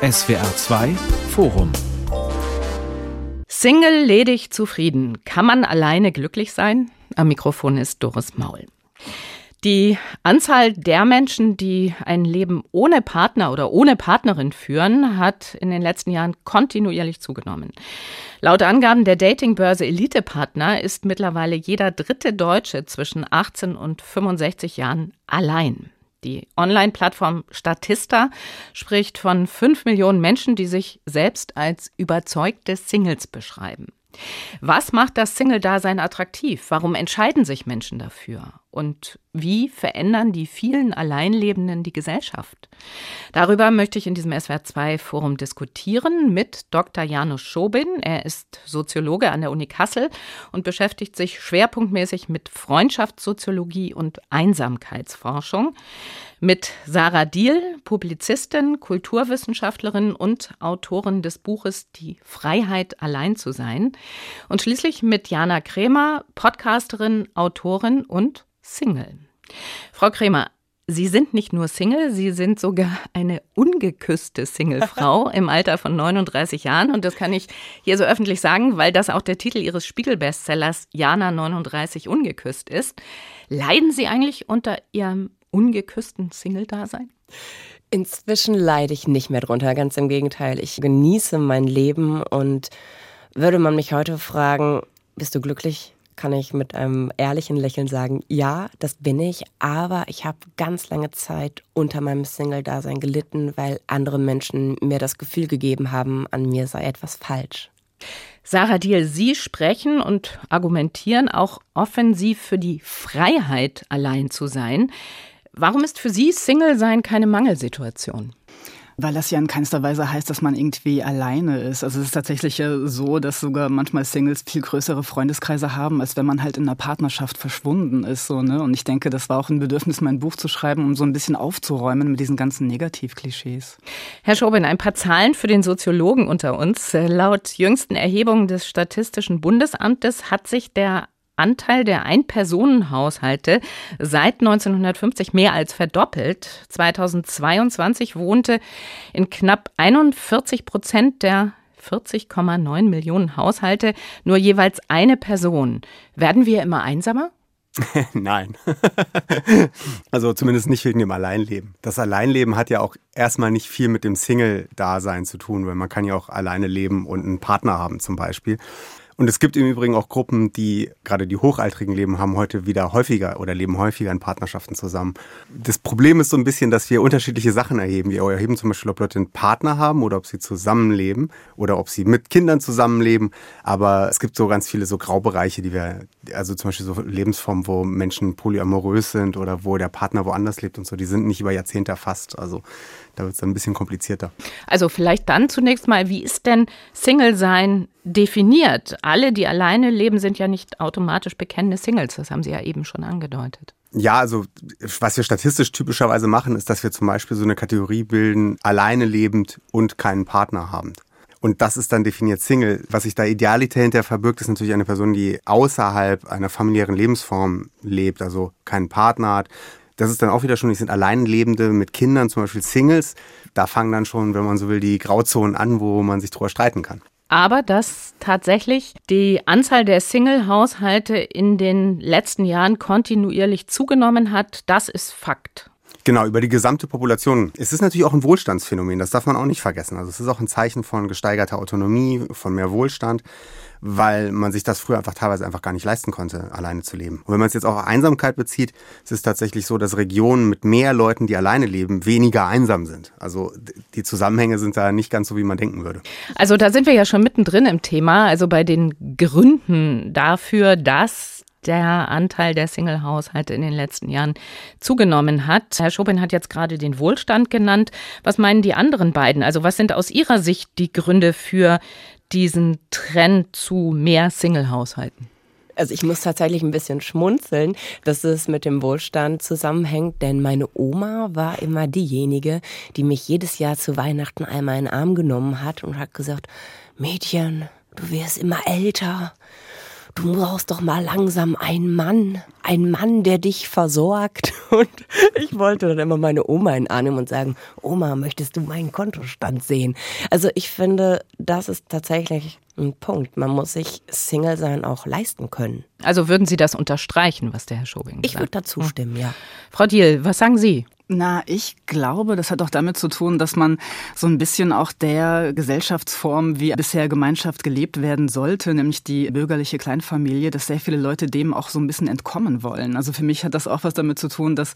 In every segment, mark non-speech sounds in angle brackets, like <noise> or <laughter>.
SWR 2 Forum Single, ledig, zufrieden. Kann man alleine glücklich sein? Am Mikrofon ist Doris Maul. Die Anzahl der Menschen, die ein Leben ohne Partner oder ohne Partnerin führen, hat in den letzten Jahren kontinuierlich zugenommen. Laut Angaben der Datingbörse Elite Partner ist mittlerweile jeder dritte Deutsche zwischen 18 und 65 Jahren allein. Die Online-Plattform Statista spricht von fünf Millionen Menschen, die sich selbst als überzeugte Singles beschreiben. Was macht das Single-Dasein attraktiv? Warum entscheiden sich Menschen dafür? Und wie verändern die vielen Alleinlebenden die Gesellschaft? Darüber möchte ich in diesem SWR2-Forum diskutieren mit Dr. Janusz Schobin. Er ist Soziologe an der Uni Kassel und beschäftigt sich schwerpunktmäßig mit Freundschaftssoziologie und Einsamkeitsforschung. Mit Sarah Diel, Publizistin, Kulturwissenschaftlerin und Autorin des Buches Die Freiheit, allein zu sein. Und schließlich mit Jana Kremer, Podcasterin, Autorin und Single. Frau Kremer, Sie sind nicht nur Single, Sie sind sogar eine ungeküsste Singlefrau <laughs> im Alter von 39 Jahren. Und das kann ich hier so öffentlich sagen, weil das auch der Titel Ihres Spiegel-Bestsellers Jana 39 ungeküsst ist. Leiden Sie eigentlich unter Ihrem ungeküssten Single-Dasein? Inzwischen leide ich nicht mehr drunter, ganz im Gegenteil. Ich genieße mein Leben und würde man mich heute fragen, bist du glücklich? Kann ich mit einem ehrlichen Lächeln sagen, ja, das bin ich, aber ich habe ganz lange Zeit unter meinem Single-Dasein gelitten, weil andere Menschen mir das Gefühl gegeben haben, an mir sei etwas falsch. Sarah Diel, Sie sprechen und argumentieren auch offensiv für die Freiheit, allein zu sein. Warum ist für Sie Single-Sein keine Mangelsituation? Weil das ja in keinster Weise heißt, dass man irgendwie alleine ist. Also es ist tatsächlich ja so, dass sogar manchmal Singles viel größere Freundeskreise haben, als wenn man halt in einer Partnerschaft verschwunden ist. So, ne? Und ich denke, das war auch ein Bedürfnis, mein Buch zu schreiben, um so ein bisschen aufzuräumen mit diesen ganzen Negativklischees. Herr Schobin, ein paar Zahlen für den Soziologen unter uns. Laut jüngsten Erhebungen des Statistischen Bundesamtes hat sich der Anteil der Ein-Personen-Haushalte seit 1950 mehr als verdoppelt. 2022 wohnte in knapp 41 Prozent der 40,9 Millionen Haushalte nur jeweils eine Person. Werden wir immer einsamer? <laughs> Nein. <laughs> also zumindest nicht wegen dem Alleinleben. Das Alleinleben hat ja auch erstmal nicht viel mit dem Single-Dasein zu tun, weil man kann ja auch alleine leben und einen Partner haben zum Beispiel. Und es gibt im Übrigen auch Gruppen, die, gerade die Hochaltrigen leben, haben heute wieder häufiger oder leben häufiger in Partnerschaften zusammen. Das Problem ist so ein bisschen, dass wir unterschiedliche Sachen erheben. Wir erheben zum Beispiel, ob Leute einen Partner haben oder ob sie zusammenleben oder ob sie mit Kindern zusammenleben. Aber es gibt so ganz viele so Graubereiche, die wir, also zum Beispiel so Lebensformen, wo Menschen polyamorös sind oder wo der Partner woanders lebt und so, die sind nicht über Jahrzehnte erfasst. Also da wird es dann ein bisschen komplizierter. Also vielleicht dann zunächst mal, wie ist denn Single-Sein definiert? Alle, die alleine leben, sind ja nicht automatisch bekennende Singles. Das haben Sie ja eben schon angedeutet. Ja, also was wir statistisch typischerweise machen, ist, dass wir zum Beispiel so eine Kategorie bilden, alleine lebend und keinen Partner habend. Und das ist dann definiert Single. Was sich da idealiter hinter verbirgt, ist natürlich eine Person, die außerhalb einer familiären Lebensform lebt, also keinen Partner hat, das ist dann auch wieder schon, die sind Alleinlebende mit Kindern, zum Beispiel Singles. Da fangen dann schon, wenn man so will, die Grauzonen an, wo man sich drüber streiten kann. Aber dass tatsächlich die Anzahl der Single-Haushalte in den letzten Jahren kontinuierlich zugenommen hat, das ist Fakt. Genau, über die gesamte Population. Es ist natürlich auch ein Wohlstandsphänomen, das darf man auch nicht vergessen. Also es ist auch ein Zeichen von gesteigerter Autonomie, von mehr Wohlstand weil man sich das früher einfach teilweise einfach gar nicht leisten konnte, alleine zu leben. Und wenn man es jetzt auch auf Einsamkeit bezieht, ist es tatsächlich so, dass Regionen mit mehr Leuten, die alleine leben, weniger einsam sind. Also die Zusammenhänge sind da nicht ganz so, wie man denken würde. Also da sind wir ja schon mittendrin im Thema, also bei den Gründen dafür, dass der Anteil der Single-Haushalte in den letzten Jahren zugenommen hat. Herr Schobin hat jetzt gerade den Wohlstand genannt. Was meinen die anderen beiden? Also was sind aus Ihrer Sicht die Gründe für diesen Trend zu mehr Single-Haushalten? Also ich muss tatsächlich ein bisschen schmunzeln, dass es mit dem Wohlstand zusammenhängt, denn meine Oma war immer diejenige, die mich jedes Jahr zu Weihnachten einmal in den Arm genommen hat und hat gesagt, Mädchen, du wirst immer älter, du brauchst doch mal langsam einen Mann, einen Mann, der dich versorgt. <laughs> Und ich wollte dann immer meine Oma in nehmen und sagen, Oma, möchtest du meinen Kontostand sehen? Also ich finde, das ist tatsächlich ein Punkt. Man muss sich Single sein auch leisten können. Also würden Sie das unterstreichen, was der Herr Schobing sagt? Ich würde dazu stimmen, ja. Frau Diel, was sagen Sie? Na, ich glaube, das hat auch damit zu tun, dass man so ein bisschen auch der Gesellschaftsform, wie bisher Gemeinschaft gelebt werden sollte, nämlich die bürgerliche Kleinfamilie, dass sehr viele Leute dem auch so ein bisschen entkommen wollen. Also für mich hat das auch was damit zu tun, dass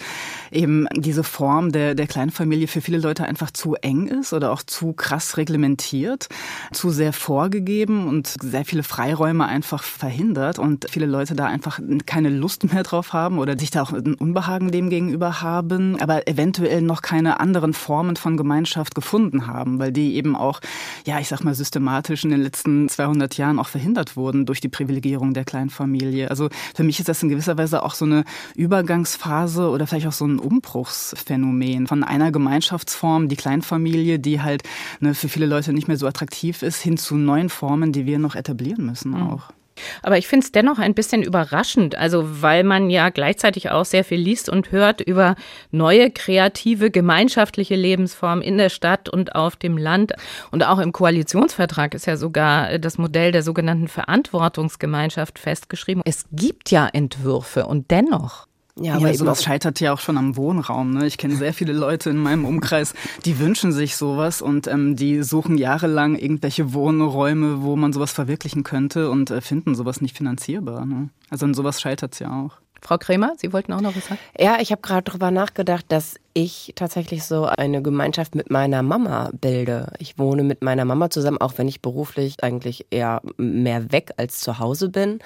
eben diese Form der, der Kleinfamilie für viele Leute einfach zu eng ist oder auch zu krass reglementiert, zu sehr vorgegeben und sehr viele Freiräume einfach verhindert und viele Leute da einfach keine Lust mehr drauf haben oder sich da auch ein Unbehagen dem gegenüber haben. Aber eventuell noch keine anderen Formen von Gemeinschaft gefunden haben, weil die eben auch, ja, ich sag mal, systematisch in den letzten 200 Jahren auch verhindert wurden durch die Privilegierung der Kleinfamilie. Also für mich ist das in gewisser Weise auch so eine Übergangsphase oder vielleicht auch so ein Umbruchsphänomen von einer Gemeinschaftsform, die Kleinfamilie, die halt ne, für viele Leute nicht mehr so attraktiv ist, hin zu neuen Formen, die wir noch etablieren müssen mhm. Aber ich finde es dennoch ein bisschen überraschend, also weil man ja gleichzeitig auch sehr viel liest und hört über neue kreative gemeinschaftliche Lebensformen in der Stadt und auf dem Land. Und auch im Koalitionsvertrag ist ja sogar das Modell der sogenannten Verantwortungsgemeinschaft festgeschrieben. Es gibt ja Entwürfe und dennoch. Ja, aber ja, sowas scheitert ja auch schon am Wohnraum. Ne? Ich kenne sehr viele Leute in meinem Umkreis, die wünschen sich sowas und ähm, die suchen jahrelang irgendwelche Wohnräume, wo man sowas verwirklichen könnte und äh, finden sowas nicht finanzierbar. Ne? Also in sowas scheitert es ja auch. Frau Krämer, Sie wollten auch noch was sagen? Ja, ich habe gerade darüber nachgedacht, dass ich tatsächlich so eine Gemeinschaft mit meiner Mama bilde. Ich wohne mit meiner Mama zusammen, auch wenn ich beruflich eigentlich eher mehr weg als zu Hause bin.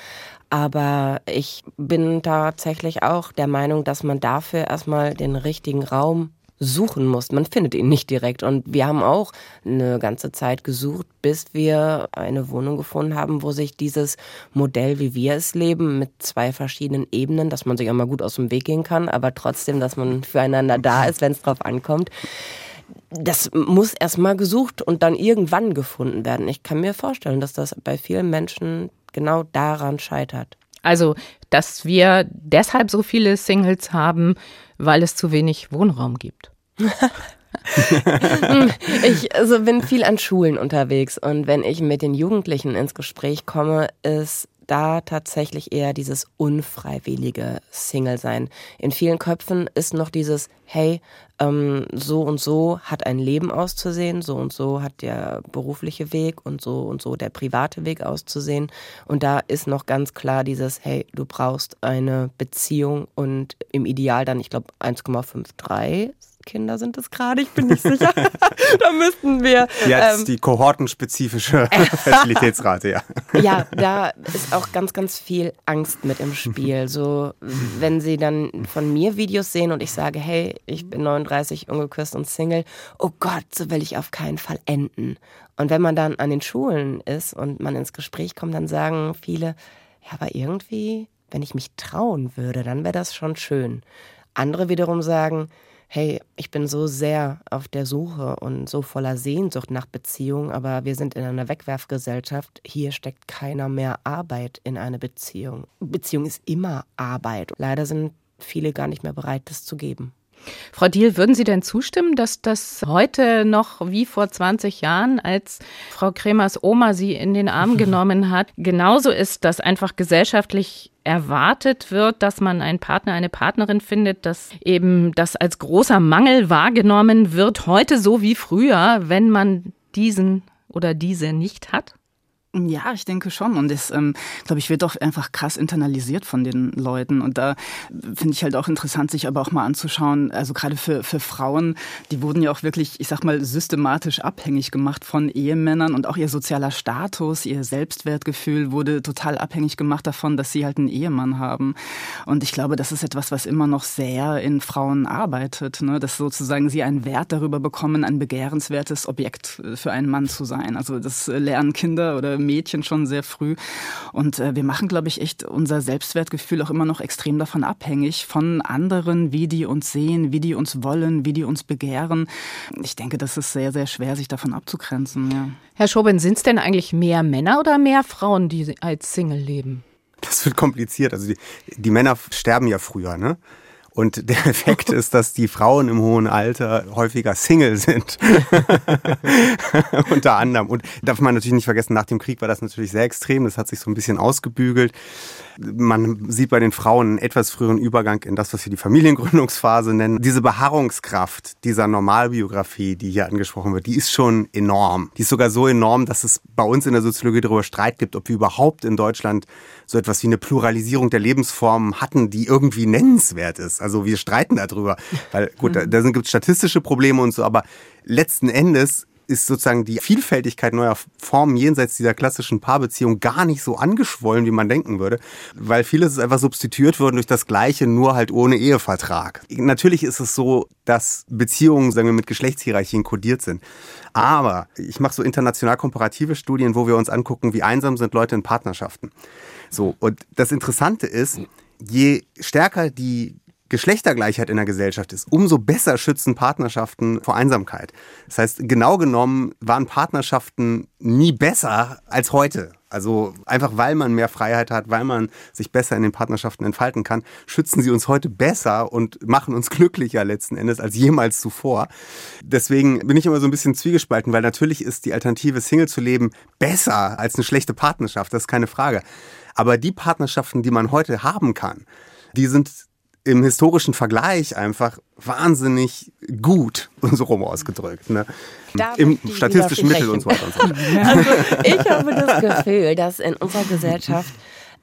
Aber ich bin tatsächlich auch der Meinung, dass man dafür erstmal den richtigen Raum suchen muss. Man findet ihn nicht direkt. Und wir haben auch eine ganze Zeit gesucht, bis wir eine Wohnung gefunden haben, wo sich dieses Modell, wie wir es leben, mit zwei verschiedenen Ebenen, dass man sich auch mal gut aus dem Weg gehen kann, aber trotzdem, dass man füreinander da ist, wenn es drauf ankommt. Das muss erstmal gesucht und dann irgendwann gefunden werden. Ich kann mir vorstellen, dass das bei vielen Menschen genau daran scheitert. Also, dass wir deshalb so viele Singles haben, weil es zu wenig Wohnraum gibt. <laughs> ich also bin viel an Schulen unterwegs und wenn ich mit den Jugendlichen ins Gespräch komme, ist da tatsächlich eher dieses unfreiwillige Single-Sein. In vielen Köpfen ist noch dieses, hey, ähm, so und so hat ein Leben auszusehen, so und so hat der berufliche Weg und so und so der private Weg auszusehen. Und da ist noch ganz klar dieses, hey, du brauchst eine Beziehung und im Ideal dann, ich glaube, 1,53 Kinder sind es gerade, ich bin nicht sicher. <laughs> da müssten wir. Jetzt ähm, die kohortenspezifische <laughs> Fertilitätsrate, ja. ja, da ist auch ganz, ganz viel Angst mit im Spiel. So, wenn sie dann von mir Videos sehen und ich sage, hey, ich bin 39, ungeküsst und Single, oh Gott, so will ich auf keinen Fall enden. Und wenn man dann an den Schulen ist und man ins Gespräch kommt, dann sagen viele, ja, aber irgendwie, wenn ich mich trauen würde, dann wäre das schon schön. Andere wiederum sagen, hey, ich bin so sehr auf der Suche und so voller Sehnsucht nach Beziehung, aber wir sind in einer Wegwerfgesellschaft. Hier steckt keiner mehr Arbeit in eine Beziehung. Beziehung ist immer Arbeit. Leider sind viele gar nicht mehr bereit, das zu geben. Frau Diel, würden Sie denn zustimmen, dass das heute noch wie vor 20 Jahren, als Frau Kremers Oma Sie in den Arm <laughs> genommen hat, genauso ist, dass einfach gesellschaftlich erwartet wird, dass man einen Partner, eine Partnerin findet, dass eben das als großer Mangel wahrgenommen wird, heute so wie früher, wenn man diesen oder diese nicht hat? Ja, ich denke schon. Und das, ähm, glaube ich, wird doch einfach krass internalisiert von den Leuten. Und da finde ich halt auch interessant, sich aber auch mal anzuschauen, also gerade für, für Frauen, die wurden ja auch wirklich, ich sag mal, systematisch abhängig gemacht von Ehemännern und auch ihr sozialer Status, ihr Selbstwertgefühl wurde total abhängig gemacht davon, dass sie halt einen Ehemann haben. Und ich glaube, das ist etwas, was immer noch sehr in Frauen arbeitet, ne? dass sozusagen sie einen Wert darüber bekommen, ein begehrenswertes Objekt für einen Mann zu sein. Also das lernen Kinder oder Mädchen schon sehr früh. Und äh, wir machen, glaube ich, echt unser Selbstwertgefühl auch immer noch extrem davon abhängig, von anderen, wie die uns sehen, wie die uns wollen, wie die uns begehren. Ich denke, das ist sehr, sehr schwer, sich davon abzugrenzen. Ja. Herr Schobin, sind es denn eigentlich mehr Männer oder mehr Frauen, die als Single leben? das wird kompliziert. Also die, die Männer sterben ja früher, ne? Und der Effekt <laughs> ist, dass die Frauen im hohen Alter häufiger Single sind. <laughs> Unter anderem. Und darf man natürlich nicht vergessen, nach dem Krieg war das natürlich sehr extrem. Das hat sich so ein bisschen ausgebügelt. Man sieht bei den Frauen einen etwas früheren Übergang in das, was wir die Familiengründungsphase nennen. Diese Beharrungskraft dieser Normalbiografie, die hier angesprochen wird, die ist schon enorm. Die ist sogar so enorm, dass es bei uns in der Soziologie darüber Streit gibt, ob wir überhaupt in Deutschland so etwas wie eine Pluralisierung der Lebensformen hatten, die irgendwie nennenswert ist. Also wir streiten darüber, weil gut, da, da gibt es statistische Probleme und so, aber letzten Endes ist sozusagen die Vielfältigkeit neuer Formen jenseits dieser klassischen Paarbeziehung gar nicht so angeschwollen, wie man denken würde, weil vieles einfach substituiert worden durch das Gleiche, nur halt ohne Ehevertrag. Natürlich ist es so, dass Beziehungen, sagen wir, mit Geschlechtshierarchien kodiert sind. Aber ich mache so international komparative Studien, wo wir uns angucken, wie einsam sind Leute in Partnerschaften. So, und das Interessante ist, je stärker die Geschlechtergleichheit in der Gesellschaft ist, umso besser schützen Partnerschaften vor Einsamkeit. Das heißt, genau genommen waren Partnerschaften nie besser als heute. Also einfach weil man mehr Freiheit hat, weil man sich besser in den Partnerschaften entfalten kann, schützen sie uns heute besser und machen uns glücklicher letzten Endes als jemals zuvor. Deswegen bin ich immer so ein bisschen zwiegespalten, weil natürlich ist die Alternative, Single zu leben, besser als eine schlechte Partnerschaft, das ist keine Frage. Aber die Partnerschaften, die man heute haben kann, die sind im historischen Vergleich einfach wahnsinnig gut, <laughs> so rum ausgedrückt. Ne? Im statistischen Mittel und so weiter und so fort. Also ich habe das Gefühl, dass in unserer Gesellschaft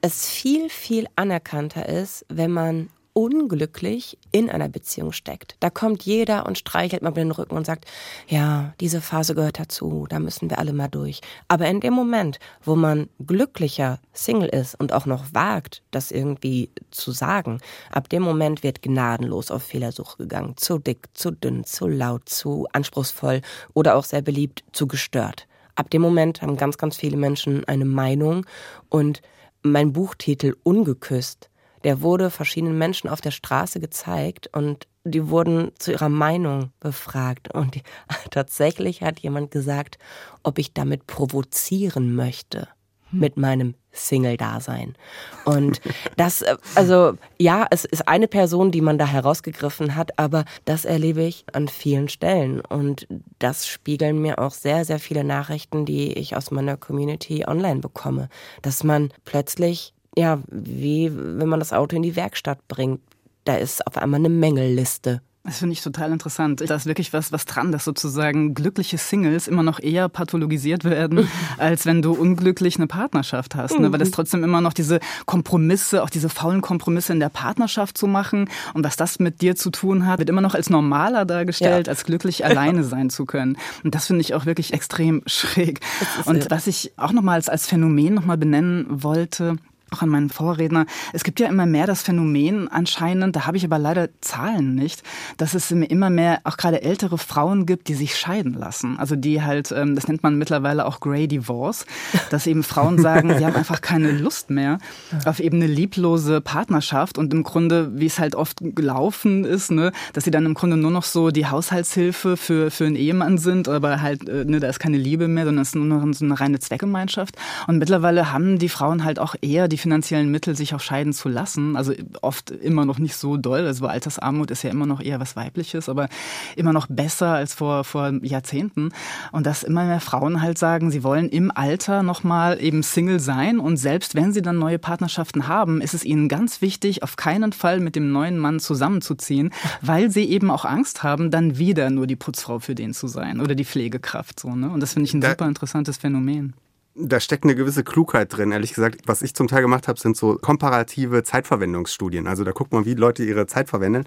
es viel, viel anerkannter ist, wenn man unglücklich in einer Beziehung steckt. Da kommt jeder und streichelt mal den Rücken und sagt, ja, diese Phase gehört dazu, da müssen wir alle mal durch. Aber in dem Moment, wo man glücklicher Single ist und auch noch wagt, das irgendwie zu sagen, ab dem Moment wird gnadenlos auf Fehlersuche gegangen. Zu dick, zu dünn, zu laut, zu anspruchsvoll oder auch sehr beliebt, zu gestört. Ab dem Moment haben ganz, ganz viele Menschen eine Meinung und mein Buchtitel Ungeküsst der wurde verschiedenen Menschen auf der Straße gezeigt und die wurden zu ihrer Meinung befragt. Und die, <laughs> tatsächlich hat jemand gesagt, ob ich damit provozieren möchte mit meinem Single-Dasein. Und <laughs> das, äh, also ja, es ist eine Person, die man da herausgegriffen hat, aber das erlebe ich an vielen Stellen. Und das spiegeln mir auch sehr, sehr viele Nachrichten, die ich aus meiner Community online bekomme. Dass man plötzlich ja, wie wenn man das Auto in die Werkstatt bringt. Da ist auf einmal eine Mängelliste. Das finde ich total interessant. Da ist wirklich was, was dran, dass sozusagen glückliche Singles immer noch eher pathologisiert werden, <laughs> als wenn du unglücklich eine Partnerschaft hast. Ne? Weil das trotzdem immer noch diese Kompromisse, auch diese faulen Kompromisse in der Partnerschaft zu machen und was das mit dir zu tun hat, wird immer noch als normaler dargestellt, ja. als glücklich alleine <laughs> sein zu können. Und das finde ich auch wirklich extrem schräg. Und was ich auch nochmal als, als Phänomen nochmal benennen wollte, auch an meinen Vorredner. Es gibt ja immer mehr das Phänomen anscheinend, da habe ich aber leider Zahlen nicht, dass es immer mehr auch gerade ältere Frauen gibt, die sich scheiden lassen. Also die halt, ähm, das nennt man mittlerweile auch Grey Divorce, dass eben Frauen sagen, <laughs> sie haben einfach keine Lust mehr auf eben eine lieblose Partnerschaft und im Grunde, wie es halt oft gelaufen ist, ne, dass sie dann im Grunde nur noch so die Haushaltshilfe für, für einen Ehemann sind, aber halt, äh, ne, da ist keine Liebe mehr, sondern es ist nur noch so eine reine Zweckgemeinschaft. Und mittlerweile haben die Frauen halt auch eher die finanziellen Mittel, sich auch scheiden zu lassen. Also oft immer noch nicht so doll. Also Altersarmut ist ja immer noch eher was Weibliches, aber immer noch besser als vor, vor Jahrzehnten. Und dass immer mehr Frauen halt sagen, sie wollen im Alter nochmal eben Single sein. Und selbst wenn sie dann neue Partnerschaften haben, ist es ihnen ganz wichtig, auf keinen Fall mit dem neuen Mann zusammenzuziehen, weil sie eben auch Angst haben, dann wieder nur die Putzfrau für den zu sein oder die Pflegekraft. So, ne? Und das finde ich ein super interessantes Phänomen da steckt eine gewisse Klugheit drin, ehrlich gesagt. Was ich zum Teil gemacht habe, sind so komparative Zeitverwendungsstudien. Also da guckt man, wie Leute ihre Zeit verwenden.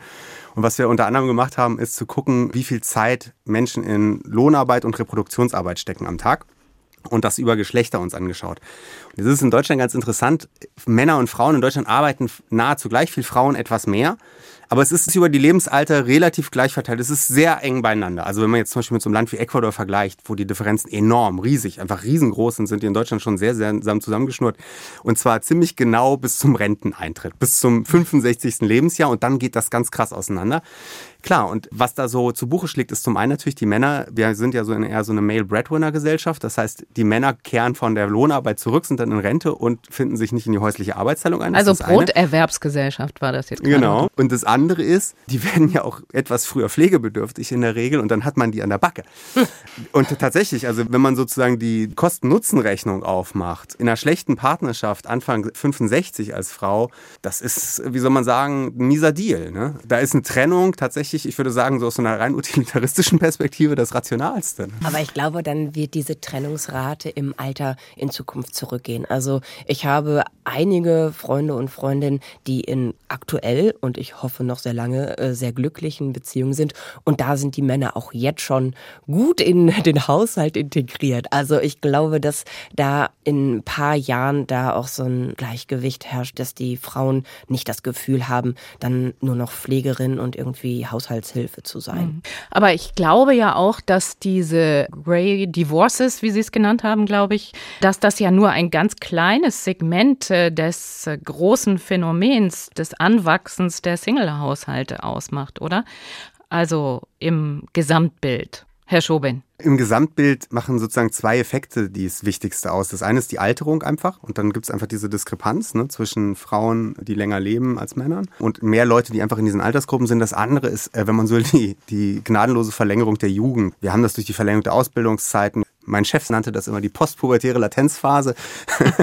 Und was wir unter anderem gemacht haben, ist zu gucken, wie viel Zeit Menschen in Lohnarbeit und Reproduktionsarbeit stecken am Tag. Und das über Geschlechter uns angeschaut. Und das ist in Deutschland ganz interessant. Männer und Frauen in Deutschland arbeiten nahezu gleich viel, Frauen etwas mehr. Aber es ist über die Lebensalter relativ gleich verteilt. Es ist sehr eng beieinander. Also wenn man jetzt zum Beispiel mit so einem Land wie Ecuador vergleicht, wo die Differenzen enorm, riesig, einfach riesengroß sind, sind die in Deutschland schon sehr, sehr zusammengeschnurrt. Und zwar ziemlich genau bis zum Renteneintritt, bis zum 65. Lebensjahr. Und dann geht das ganz krass auseinander. Klar, und was da so zu Buche schlägt, ist zum einen natürlich die Männer, wir sind ja so in eher so eine Male-Breadwinner-Gesellschaft, das heißt, die Männer kehren von der Lohnarbeit zurück, sind dann in Rente und finden sich nicht in die häusliche Arbeitsteilung ein. Das also Broterwerbsgesellschaft war das jetzt gerade. Genau. Und das andere ist, die <laughs> werden ja auch etwas früher pflegebedürftig in der Regel und dann hat man die an der Backe. und tatsächlich, also wenn man sozusagen die Kosten-Nutzen-Rechnung aufmacht, in einer schlechten Partnerschaft Anfang 65 als Frau, das ist, wie soll man sagen, ein mieser Deal. Ne? Da ist eine Trennung tatsächlich tatsächlich, ich würde sagen, so aus einer rein utilitaristischen Perspektive das Rationalste. Aber ich glaube, dann wird diese Trennungsrate im Alter in Zukunft zurückgehen. Also ich habe einige Freunde und Freundinnen, die in aktuell und ich hoffe noch sehr lange äh, sehr glücklichen Beziehungen sind. Und da sind die Männer auch jetzt schon gut in <laughs> den Haushalt integriert. Also ich glaube, dass da in ein paar Jahren da auch so ein Gleichgewicht herrscht, dass die Frauen nicht das Gefühl haben, dann nur noch Pflegerin und irgendwie Haus Haushaltshilfe zu sein. Mhm. Aber ich glaube ja auch, dass diese Grey Divorces, wie Sie es genannt haben, glaube ich, dass das ja nur ein ganz kleines Segment äh, des äh, großen Phänomens des Anwachsens der Single-Haushalte ausmacht, oder? Also im Gesamtbild. Herr Schobin. Im Gesamtbild machen sozusagen zwei Effekte die das Wichtigste aus. Das eine ist die Alterung einfach und dann gibt es einfach diese Diskrepanz ne, zwischen Frauen, die länger leben als Männern und mehr Leute, die einfach in diesen Altersgruppen sind. Das andere ist, äh, wenn man so will, <laughs> die, die gnadenlose Verlängerung der Jugend. Wir haben das durch die Verlängerung der Ausbildungszeiten. Mein Chef nannte das immer die postpubertäre Latenzphase.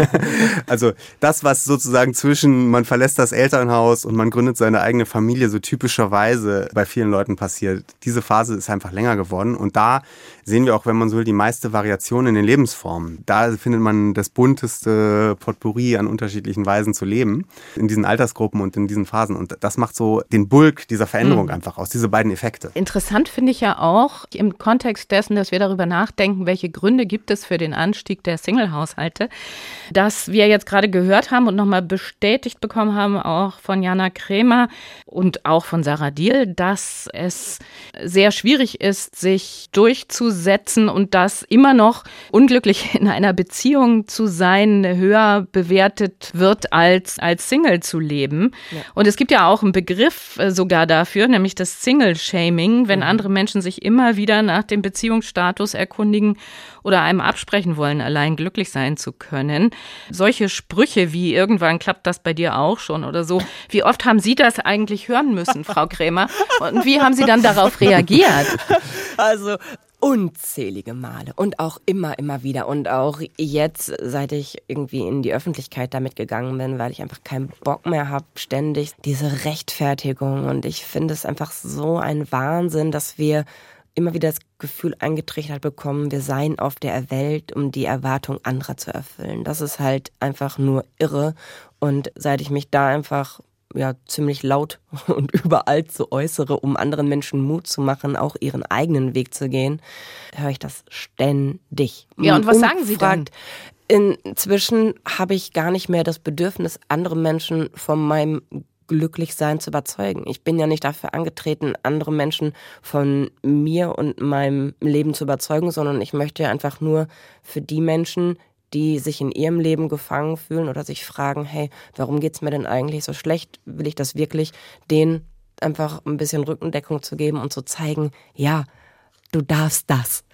<laughs> also das, was sozusagen zwischen man verlässt das Elternhaus und man gründet seine eigene Familie so typischerweise bei vielen Leuten passiert. Diese Phase ist einfach länger geworden und da sehen wir auch, wenn man so will, die meiste Variation in den Lebensformen. Da findet man das bunteste Potpourri an unterschiedlichen Weisen zu leben in diesen Altersgruppen und in diesen Phasen und das macht so den Bulk dieser Veränderung mhm. einfach aus, diese beiden Effekte. Interessant finde ich ja auch im Kontext dessen, dass wir darüber nachdenken, welche Gründe gibt es für den Anstieg der Single-Haushalte, dass wir jetzt gerade gehört haben und nochmal bestätigt bekommen haben, auch von Jana Kremer und auch von Sarah Diel, dass es sehr schwierig ist, sich durchzusetzen und dass immer noch unglücklich <laughs> in einer Beziehung zu sein höher bewertet wird, als als Single zu leben. Ja. Und es gibt ja auch einen Begriff äh, sogar dafür, nämlich das Single-Shaming, wenn mhm. andere Menschen sich immer wieder nach dem Beziehungsstatus erkundigen oder einem absprechen wollen, allein glücklich sein zu können. Solche Sprüche wie irgendwann klappt das bei dir auch schon oder so. Wie oft haben Sie das eigentlich hören müssen, Frau <laughs> Krämer? Und wie haben Sie dann darauf reagiert? Also unzählige Male und auch immer, immer wieder. Und auch jetzt, seit ich irgendwie in die Öffentlichkeit damit gegangen bin, weil ich einfach keinen Bock mehr habe, ständig diese Rechtfertigung. Und ich finde es einfach so ein Wahnsinn, dass wir immer wieder das Gefühl eingetrichtert bekommen, wir seien auf der Welt, um die Erwartung anderer zu erfüllen. Das ist halt einfach nur irre. Und seit ich mich da einfach ja ziemlich laut <laughs> und überall zu äußere, um anderen Menschen Mut zu machen, auch ihren eigenen Weg zu gehen, höre ich das ständig. Ja, und was sagen Sie dann? Inzwischen habe ich gar nicht mehr das Bedürfnis, andere Menschen von meinem Glücklichsein zu überzeugen. Ich bin ja nicht dafür angetreten, andere Menschen von mir und meinem Leben zu überzeugen, sondern ich möchte einfach nur für die Menschen, die sich in ihrem Leben gefangen fühlen oder sich fragen, hey, warum geht's mir denn eigentlich so schlecht? Will ich das wirklich, denen einfach ein bisschen Rückendeckung zu geben und zu zeigen, ja, du darfst das.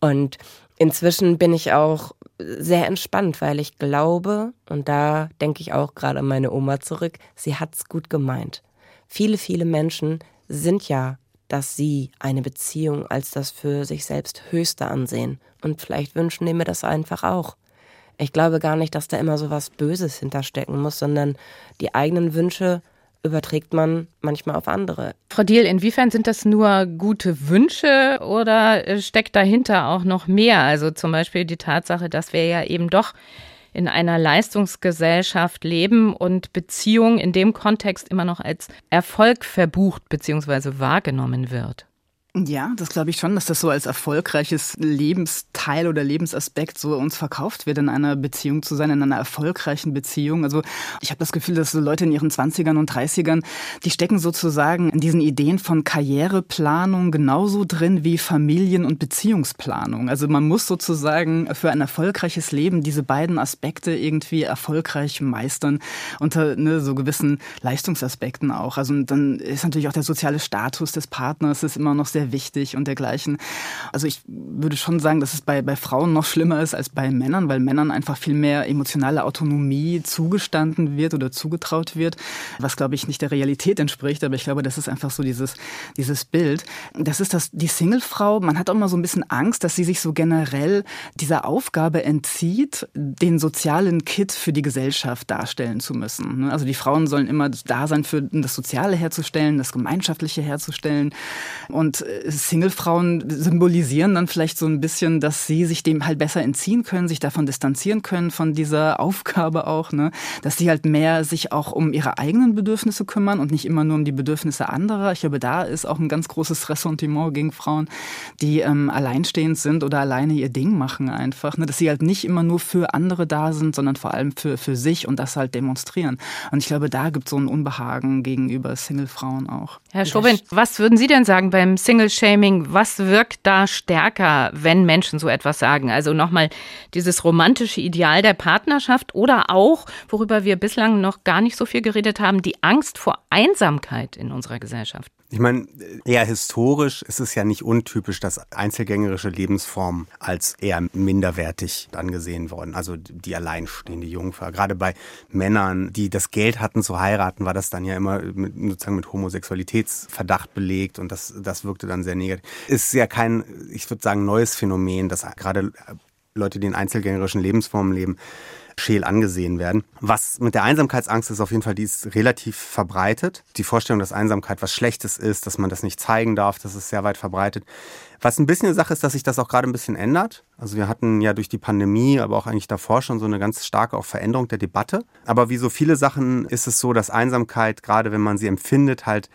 Und inzwischen bin ich auch sehr entspannt, weil ich glaube, und da denke ich auch gerade an meine Oma zurück, sie hat's gut gemeint. Viele, viele Menschen sind ja, dass sie eine Beziehung als das für sich selbst Höchste ansehen. Und vielleicht wünschen die mir das einfach auch. Ich glaube gar nicht, dass da immer so was Böses hinterstecken muss, sondern die eigenen Wünsche überträgt man manchmal auf andere. Frau Diel, inwiefern sind das nur gute Wünsche oder äh, steckt dahinter auch noch mehr? Also zum Beispiel die Tatsache, dass wir ja eben doch in einer Leistungsgesellschaft leben und Beziehung in dem Kontext immer noch als Erfolg verbucht bzw. wahrgenommen wird. Ja, das glaube ich schon, dass das so als erfolgreiches Lebensteil oder Lebensaspekt so uns verkauft wird, in einer Beziehung zu sein, in einer erfolgreichen Beziehung. Also ich habe das Gefühl, dass so Leute in ihren 20ern und 30ern, die stecken sozusagen in diesen Ideen von Karriereplanung genauso drin wie Familien- und Beziehungsplanung. Also man muss sozusagen für ein erfolgreiches Leben diese beiden Aspekte irgendwie erfolgreich meistern unter ne, so gewissen Leistungsaspekten auch. Also dann ist natürlich auch der soziale Status des Partners ist immer noch sehr sehr wichtig und dergleichen. Also ich würde schon sagen, dass es bei, bei Frauen noch schlimmer ist als bei Männern, weil Männern einfach viel mehr emotionale Autonomie zugestanden wird oder zugetraut wird, was glaube ich nicht der Realität entspricht, aber ich glaube, das ist einfach so dieses, dieses Bild. Das ist das, die Singlefrau, man hat auch mal so ein bisschen Angst, dass sie sich so generell dieser Aufgabe entzieht, den sozialen Kit für die Gesellschaft darstellen zu müssen. Also die Frauen sollen immer da sein, für das Soziale herzustellen, das Gemeinschaftliche herzustellen. Und Singlefrauen symbolisieren dann vielleicht so ein bisschen, dass sie sich dem halt besser entziehen können, sich davon distanzieren können, von dieser <laughs> Aufgabe auch, ne? dass sie halt mehr sich auch um ihre eigenen Bedürfnisse kümmern und nicht immer nur um die Bedürfnisse anderer. Ich glaube, da ist auch ein ganz großes Ressentiment gegen Frauen, die ähm, alleinstehend sind oder alleine ihr Ding machen einfach, ne? dass sie halt nicht immer nur für andere da sind, sondern vor allem für, für sich und das halt demonstrieren. Und ich glaube, da gibt es so ein Unbehagen gegenüber Singlefrauen auch. Herr Schobin, was würden Sie denn sagen beim Single Single-Shaming, was wirkt da stärker, wenn Menschen so etwas sagen? Also nochmal dieses romantische Ideal der Partnerschaft oder auch, worüber wir bislang noch gar nicht so viel geredet haben, die Angst vor Einsamkeit in unserer Gesellschaft. Ich meine, eher historisch ist es ja nicht untypisch, dass einzelgängerische Lebensformen als eher minderwertig angesehen worden. Also die alleinstehende Jungfer. Gerade bei Männern, die das Geld hatten zu heiraten, war das dann ja immer mit, sozusagen mit Homosexualitätsverdacht belegt und das, das wirkte dann sehr negativ. Ist ja kein, ich würde sagen, neues Phänomen, dass gerade Leute, die in einzelgängerischen Lebensformen leben, scheel angesehen werden. Was mit der Einsamkeitsangst ist auf jeden Fall, die ist relativ verbreitet. Die Vorstellung, dass Einsamkeit was Schlechtes ist, dass man das nicht zeigen darf, das ist sehr weit verbreitet. Was ein bisschen eine Sache ist, dass sich das auch gerade ein bisschen ändert. Also wir hatten ja durch die Pandemie, aber auch eigentlich davor schon so eine ganz starke auch Veränderung der Debatte. Aber wie so viele Sachen ist es so, dass Einsamkeit, gerade wenn man sie empfindet, halt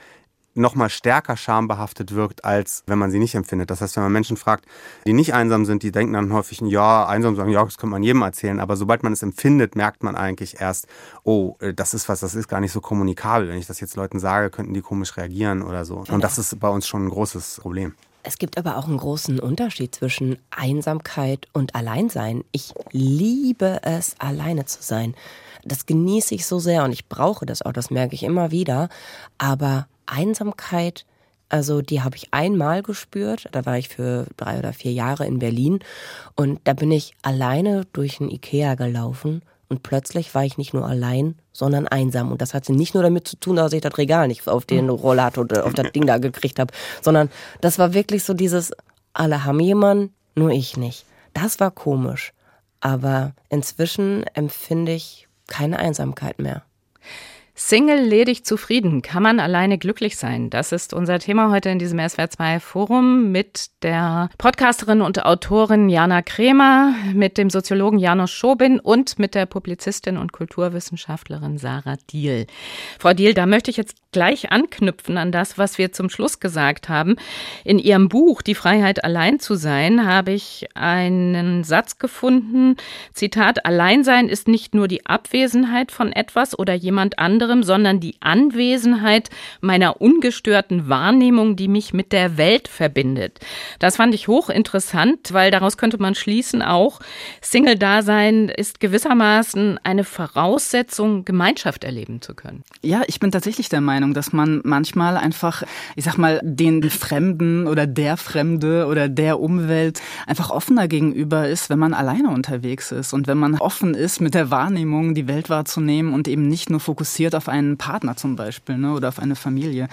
nochmal stärker schambehaftet wirkt, als wenn man sie nicht empfindet. Das heißt, wenn man Menschen fragt, die nicht einsam sind, die denken dann häufig, ja, einsam sagen, ja, das könnte man jedem erzählen. Aber sobald man es empfindet, merkt man eigentlich erst, oh, äh, das ist was, das ist gar nicht so kommunikabel. Wenn ich das jetzt Leuten sage, könnten die komisch reagieren oder so. Und das ist bei uns schon ein großes Problem. Es gibt aber auch einen großen Unterschied zwischen Einsamkeit und Alleinsein. Ich liebe es, alleine zu sein. Das genieße ich so sehr und ich brauche das auch, das merke ich immer wieder. Aber Einsamkeit, also die habe ich einmal gespürt. Da war ich für drei oder vier Jahre in Berlin und da bin ich alleine durch ein Ikea gelaufen und plötzlich war ich nicht nur allein, sondern einsam. Und das hatte nicht nur damit zu tun, dass ich das Regal nicht auf den Rollator oder auf das Ding da gekriegt habe, sondern das war wirklich so dieses, alle haben jemanden, nur ich nicht. Das war komisch. Aber inzwischen empfinde ich keine Einsamkeit mehr. Single, ledig, zufrieden. Kann man alleine glücklich sein? Das ist unser Thema heute in diesem SWR2 Forum mit der Podcasterin und Autorin Jana Kremer, mit dem Soziologen Janusz Schobin und mit der Publizistin und Kulturwissenschaftlerin Sarah Diel. Frau Diel, da möchte ich jetzt gleich anknüpfen an das, was wir zum Schluss gesagt haben. In Ihrem Buch Die Freiheit allein zu sein habe ich einen Satz gefunden. Zitat, Alleinsein ist nicht nur die Abwesenheit von etwas oder jemand anderem, anderem, sondern die Anwesenheit meiner ungestörten Wahrnehmung, die mich mit der Welt verbindet. Das fand ich hochinteressant, weil daraus könnte man schließen auch, Single-Dasein ist gewissermaßen eine Voraussetzung, Gemeinschaft erleben zu können. Ja, ich bin tatsächlich der Meinung, dass man manchmal einfach, ich sag mal, den Fremden oder der Fremde oder der Umwelt einfach offener gegenüber ist, wenn man alleine unterwegs ist und wenn man offen ist mit der Wahrnehmung, die Welt wahrzunehmen und eben nicht nur fokussiert auf einen Partner zum Beispiel ne, oder auf eine Familie.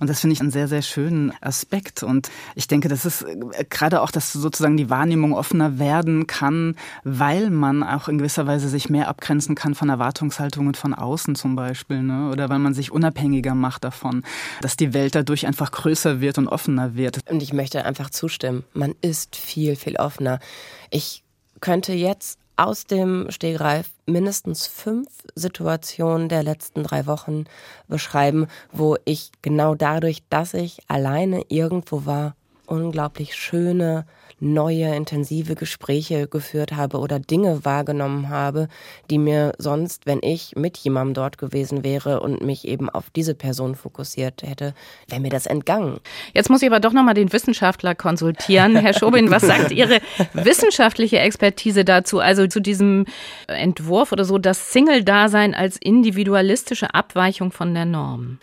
Und das finde ich einen sehr, sehr schönen Aspekt. Und ich denke, das ist äh, gerade auch, dass sozusagen die Wahrnehmung offener werden kann, weil man auch in gewisser Weise sich mehr abgrenzen kann von Erwartungshaltungen von außen zum Beispiel. Ne? Oder weil man sich unabhängiger macht davon, dass die Welt dadurch einfach größer wird und offener wird. Und ich möchte einfach zustimmen. Man ist viel, viel offener. Ich könnte jetzt aus dem Stegreif mindestens fünf Situationen der letzten drei Wochen beschreiben, wo ich genau dadurch, dass ich alleine irgendwo war, unglaublich schöne neue, intensive Gespräche geführt habe oder Dinge wahrgenommen habe, die mir sonst, wenn ich mit jemandem dort gewesen wäre und mich eben auf diese Person fokussiert hätte, wäre mir das entgangen. Jetzt muss ich aber doch nochmal den Wissenschaftler konsultieren. Herr Schobin, was sagt Ihre wissenschaftliche Expertise dazu? Also zu diesem Entwurf oder so, das Single-Dasein als individualistische Abweichung von der Norm?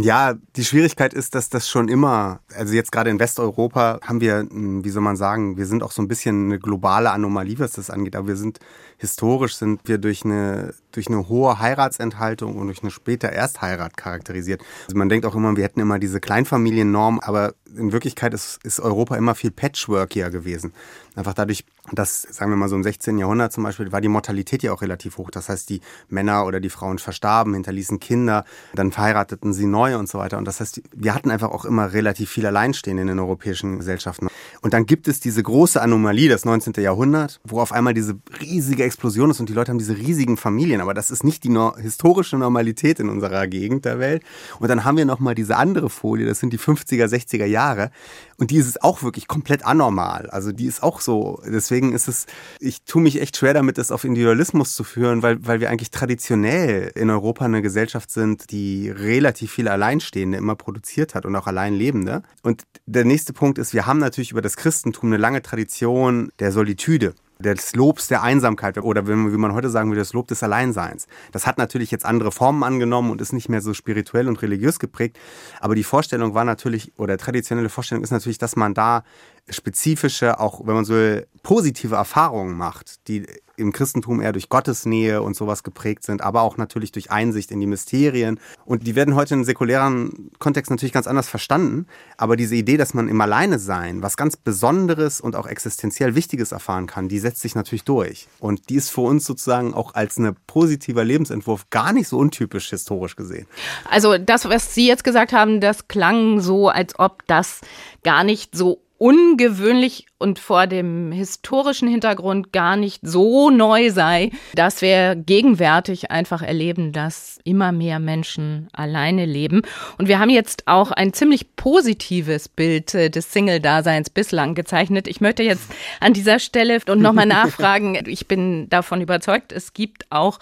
Ja, die Schwierigkeit ist, dass das schon immer, also jetzt gerade in Westeuropa haben wir, hm, wie soll man sagen, wir sind auch so ein bisschen eine globale Anomalie, was das angeht, aber wir sind historisch sind wir durch eine, durch eine hohe Heiratsenthaltung und durch eine späte Erstheirat charakterisiert. Also man denkt auch immer, wir hätten immer diese Kleinfamiliennorm, aber in Wirklichkeit ist, ist Europa immer viel patchworkier gewesen. Einfach dadurch, dass, sagen wir mal so im 16. Jahrhundert zum Beispiel, war die Mortalität ja auch relativ hoch. Das heißt, die Männer oder die Frauen verstarben, hinterließen Kinder, dann verheirateten sie neu und so weiter. Und das heißt, wir hatten einfach auch immer relativ viel Alleinstehende in den europäischen Gesellschaften. Und dann gibt es diese große Anomalie, das 19. Jahrhundert, wo auf einmal diese riesige Explosion ist und die Leute haben diese riesigen Familien. Aber das ist nicht die no historische Normalität in unserer Gegend der Welt. Und dann haben wir nochmal diese andere Folie, das sind die 50er, 60er Jahre. Und die ist auch wirklich komplett anormal. Also die ist auch so. Deswegen ist es, ich tue mich echt schwer damit, das auf Individualismus zu führen, weil, weil wir eigentlich traditionell in Europa eine Gesellschaft sind, die relativ viele Alleinstehende immer produziert hat und auch Alleinlebende. Und der nächste Punkt ist, wir haben natürlich über das Christentum eine lange Tradition der Solitude des Lobs der Einsamkeit oder wie man heute sagen würde, das Lob des Alleinseins. Das hat natürlich jetzt andere Formen angenommen und ist nicht mehr so spirituell und religiös geprägt. Aber die Vorstellung war natürlich, oder traditionelle Vorstellung ist natürlich, dass man da spezifische, auch wenn man so will, positive Erfahrungen macht, die im Christentum eher durch Gottesnähe und sowas geprägt sind, aber auch natürlich durch Einsicht in die Mysterien. Und die werden heute in säkulären Kontext natürlich ganz anders verstanden. Aber diese Idee, dass man im Alleine-Sein was ganz Besonderes und auch existenziell Wichtiges erfahren kann, die setzt sich natürlich durch. Und die ist für uns sozusagen auch als ein positiver Lebensentwurf gar nicht so untypisch historisch gesehen. Also das, was Sie jetzt gesagt haben, das klang so, als ob das gar nicht so ungewöhnlich und vor dem historischen Hintergrund gar nicht so neu sei, dass wir gegenwärtig einfach erleben, dass immer mehr Menschen alleine leben. Und wir haben jetzt auch ein ziemlich positives Bild äh, des Single-Daseins bislang gezeichnet. Ich möchte jetzt an dieser Stelle und nochmal <laughs> nachfragen, ich bin davon überzeugt, es gibt auch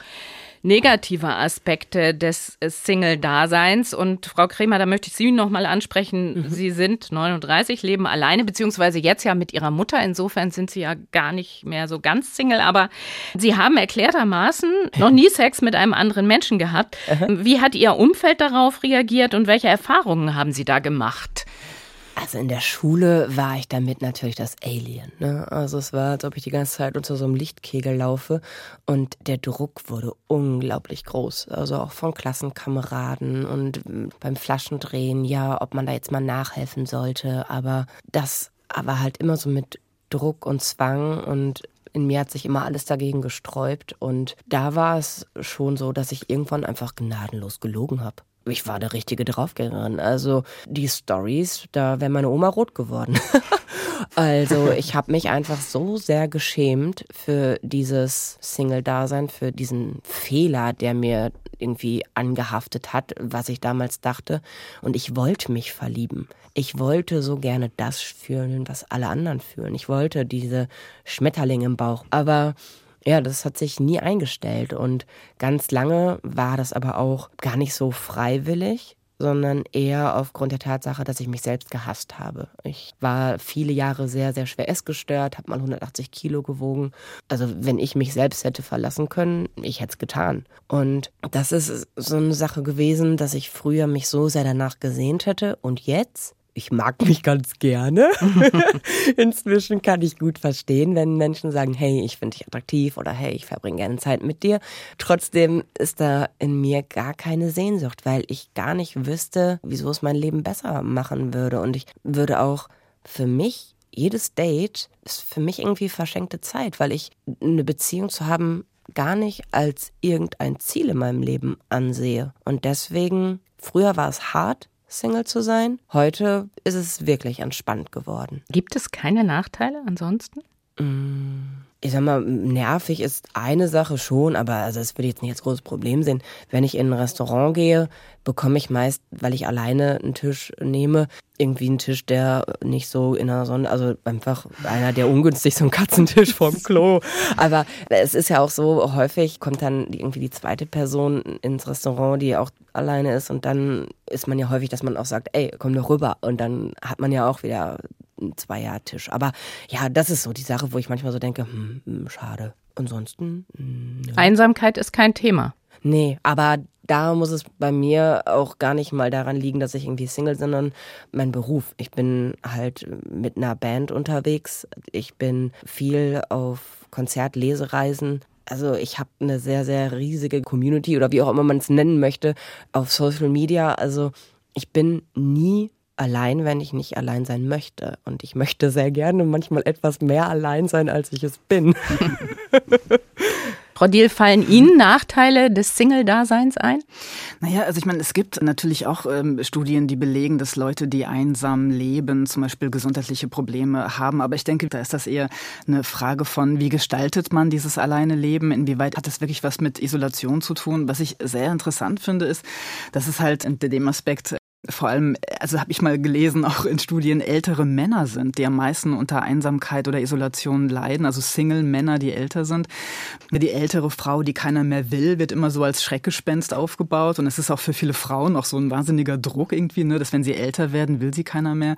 negative Aspekte des Single-Daseins. Und Frau Kremer, da möchte ich Sie noch mal ansprechen. Mhm. Sie sind 39, leben alleine, beziehungsweise jetzt ja mit Ihrer Mutter. Insofern sind Sie ja gar nicht mehr so ganz Single. Aber Sie haben erklärtermaßen noch nie Sex mit einem anderen Menschen gehabt. Wie hat Ihr Umfeld darauf reagiert und welche Erfahrungen haben Sie da gemacht? Also in der Schule war ich damit natürlich das Alien. Ne? Also es war, als ob ich die ganze Zeit unter so einem Lichtkegel laufe und der Druck wurde unglaublich groß. Also auch von Klassenkameraden und beim Flaschendrehen, ja, ob man da jetzt mal nachhelfen sollte. Aber das war halt immer so mit Druck und Zwang und in mir hat sich immer alles dagegen gesträubt und da war es schon so, dass ich irgendwann einfach gnadenlos gelogen habe ich war der richtige Draufgängerin. Also die Stories, da wäre meine Oma rot geworden. <laughs> also ich habe mich einfach so sehr geschämt für dieses Single-Dasein, für diesen Fehler, der mir irgendwie angehaftet hat, was ich damals dachte. Und ich wollte mich verlieben. Ich wollte so gerne das fühlen, was alle anderen fühlen. Ich wollte diese Schmetterlinge im Bauch. Aber ja, das hat sich nie eingestellt und ganz lange war das aber auch gar nicht so freiwillig, sondern eher aufgrund der Tatsache, dass ich mich selbst gehasst habe. Ich war viele Jahre sehr, sehr schwer essgestört, habe mal 180 Kilo gewogen. Also wenn ich mich selbst hätte verlassen können, ich hätte es getan. Und das ist so eine Sache gewesen, dass ich früher mich so sehr danach gesehnt hätte und jetzt ich mag mich ganz gerne. <laughs> Inzwischen kann ich gut verstehen, wenn Menschen sagen, hey, ich finde dich attraktiv oder hey, ich verbringe gerne Zeit mit dir. Trotzdem ist da in mir gar keine Sehnsucht, weil ich gar nicht wüsste, wieso es mein Leben besser machen würde. Und ich würde auch für mich, jedes Date ist für mich irgendwie verschenkte Zeit, weil ich eine Beziehung zu haben gar nicht als irgendein Ziel in meinem Leben ansehe. Und deswegen, früher war es hart, Single zu sein. Heute ist es wirklich entspannt geworden. Gibt es keine Nachteile ansonsten? Mm, ich sag mal, nervig ist eine Sache schon, aber also das würde ich jetzt nicht als großes Problem sehen. Wenn ich in ein Restaurant gehe, bekomme ich meist, weil ich alleine einen Tisch nehme, irgendwie einen Tisch, der nicht so in der Sonne, also einfach einer, der ungünstig so ein Katzentisch vom <laughs> Klo. Aber es ist ja auch so, häufig kommt dann irgendwie die zweite Person ins Restaurant, die auch alleine ist und dann ist man ja häufig, dass man auch sagt, ey, komm doch rüber und dann hat man ja auch wieder einen Zweiertisch. Aber ja, das ist so die Sache, wo ich manchmal so denke, hm, hm schade. Ansonsten. Hm. Einsamkeit ist kein Thema. Nee, aber da muss es bei mir auch gar nicht mal daran liegen, dass ich irgendwie Single, sondern mein Beruf. Ich bin halt mit einer Band unterwegs. Ich bin viel auf Konzertlesereisen. Also ich habe eine sehr, sehr riesige Community oder wie auch immer man es nennen möchte auf Social Media. Also ich bin nie allein, wenn ich nicht allein sein möchte. Und ich möchte sehr gerne manchmal etwas mehr allein sein, als ich es bin. <laughs> Frau Diel, fallen Ihnen Nachteile des Single-Daseins ein? Naja, also ich meine, es gibt natürlich auch ähm, Studien, die belegen, dass Leute, die einsam leben, zum Beispiel gesundheitliche Probleme haben. Aber ich denke, da ist das eher eine Frage von, wie gestaltet man dieses alleine Leben? Inwieweit hat das wirklich was mit Isolation zu tun? Was ich sehr interessant finde, ist, dass es halt in dem Aspekt vor allem, also habe ich mal gelesen, auch in Studien ältere Männer sind, die am meisten unter Einsamkeit oder Isolation leiden, also Single-Männer, die älter sind. Die ältere Frau, die keiner mehr will, wird immer so als Schreckgespenst aufgebaut und es ist auch für viele Frauen auch so ein wahnsinniger Druck irgendwie, ne, dass wenn sie älter werden, will sie keiner mehr.